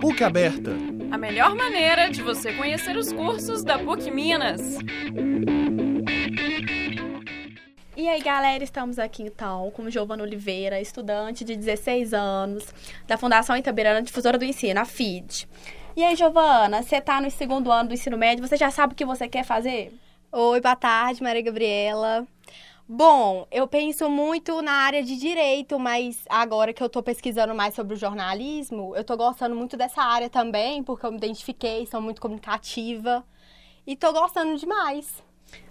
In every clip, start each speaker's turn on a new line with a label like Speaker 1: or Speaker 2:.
Speaker 1: PUC Aberta.
Speaker 2: A melhor maneira de você conhecer os cursos da PUC Minas.
Speaker 3: E aí, galera, estamos aqui então com Giovana Oliveira, estudante de 16 anos, da Fundação Itabirana Difusora do Ensino, a FID. E aí, Giovana, você está no segundo ano do ensino médio, você já sabe o que você quer fazer?
Speaker 4: Oi, boa tarde, Maria Gabriela. Bom, eu penso muito na área de direito, mas agora que eu tô pesquisando mais sobre o jornalismo, eu tô gostando muito dessa área também, porque eu me identifiquei, sou muito comunicativa e tô gostando demais.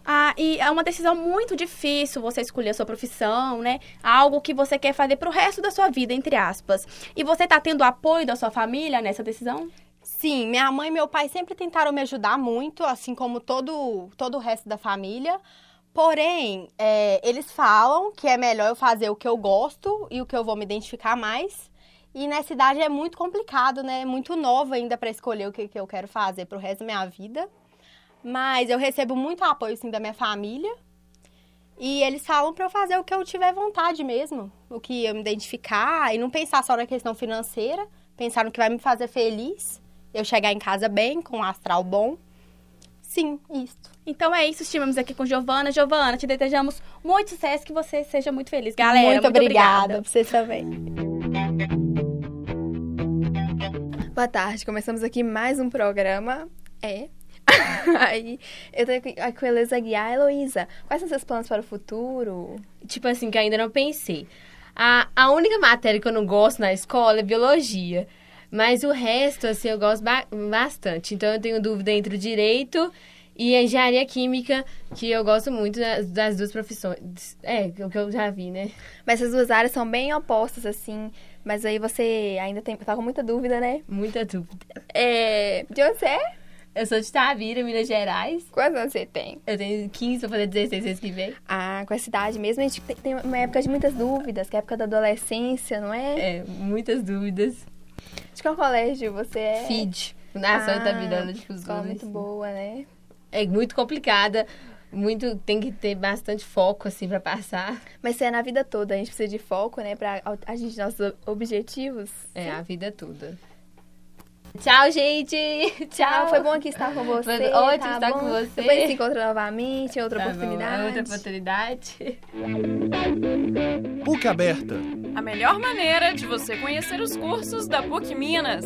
Speaker 3: Ah, e é uma decisão muito difícil você escolher a sua profissão, né? Algo que você quer fazer pro resto da sua vida, entre aspas. E você tá tendo apoio da sua família nessa decisão?
Speaker 4: Sim, minha mãe e meu pai sempre tentaram me ajudar muito, assim como todo, todo o resto da família. Porém, é, eles falam que é melhor eu fazer o que eu gosto e o que eu vou me identificar mais. E nessa idade é muito complicado, né? É muito nova ainda para escolher o que, que eu quero fazer pro resto da minha vida. Mas eu recebo muito apoio, sim, da minha família. E eles falam para eu fazer o que eu tiver vontade mesmo. O que eu me identificar e não pensar só na questão financeira. Pensar no que vai me fazer feliz. Eu chegar em casa bem, com um astral bom. Sim, isso.
Speaker 3: Então é isso, estivemos aqui com Giovana. Giovana, te desejamos muito sucesso, que você seja muito feliz. Galera,
Speaker 4: muito,
Speaker 3: muito
Speaker 4: obrigada.
Speaker 3: obrigada.
Speaker 4: Pra vocês também.
Speaker 5: Boa tarde, começamos aqui mais um programa. É. Aí, eu tô aqui com a Heloísa Guiar. Heloísa, quais são seus planos para o futuro?
Speaker 6: Tipo assim, que ainda não pensei. A, a única matéria que eu não gosto na escola é biologia. Mas o resto, assim, eu gosto ba bastante. Então, eu tenho dúvida entre o direito e a engenharia química, que eu gosto muito das, duas profissões. É, o que eu já vi, né?
Speaker 5: Mas essas duas áreas são bem opostas, assim. Mas aí você ainda tem, tá com muita dúvida, né?
Speaker 6: Muita dúvida.
Speaker 5: É, de onde você é?
Speaker 6: Eu sou de Tavira, Minas Gerais.
Speaker 5: Quantos anos você tem?
Speaker 6: Eu tenho 15 pra fazer 16 mês que vem.
Speaker 5: Ah, com essa idade mesmo, a gente tem- tem uma época de muitas dúvidas, que é a época da adolescência, não é?
Speaker 6: É, muitas dúvidas.
Speaker 5: De qual colégio você é?
Speaker 6: FID, Fundação
Speaker 5: Ah,
Speaker 6: Itabirana de
Speaker 5: Escola
Speaker 6: Difusora.
Speaker 5: muito boa, né?
Speaker 6: É muito complicada. Muito, tem que ter bastante foco, assim, pra passar.
Speaker 5: Mas isso é na vida toda, a gente precisa de foco, né, pra atingir nossos objetivos.
Speaker 6: É, a vida toda. Tchau, gente! Tchau!
Speaker 5: Foi bom aqui estar com você.
Speaker 6: Foi ótimo
Speaker 5: tá
Speaker 6: estar
Speaker 5: bom?
Speaker 6: com você.
Speaker 5: Depois a gente se encontra novamente, em outra
Speaker 6: Tá bom,
Speaker 5: oportunidade.
Speaker 6: outra oportunidade.
Speaker 1: PUC Aberta.
Speaker 2: A melhor maneira de você conhecer os cursos da PUC Minas.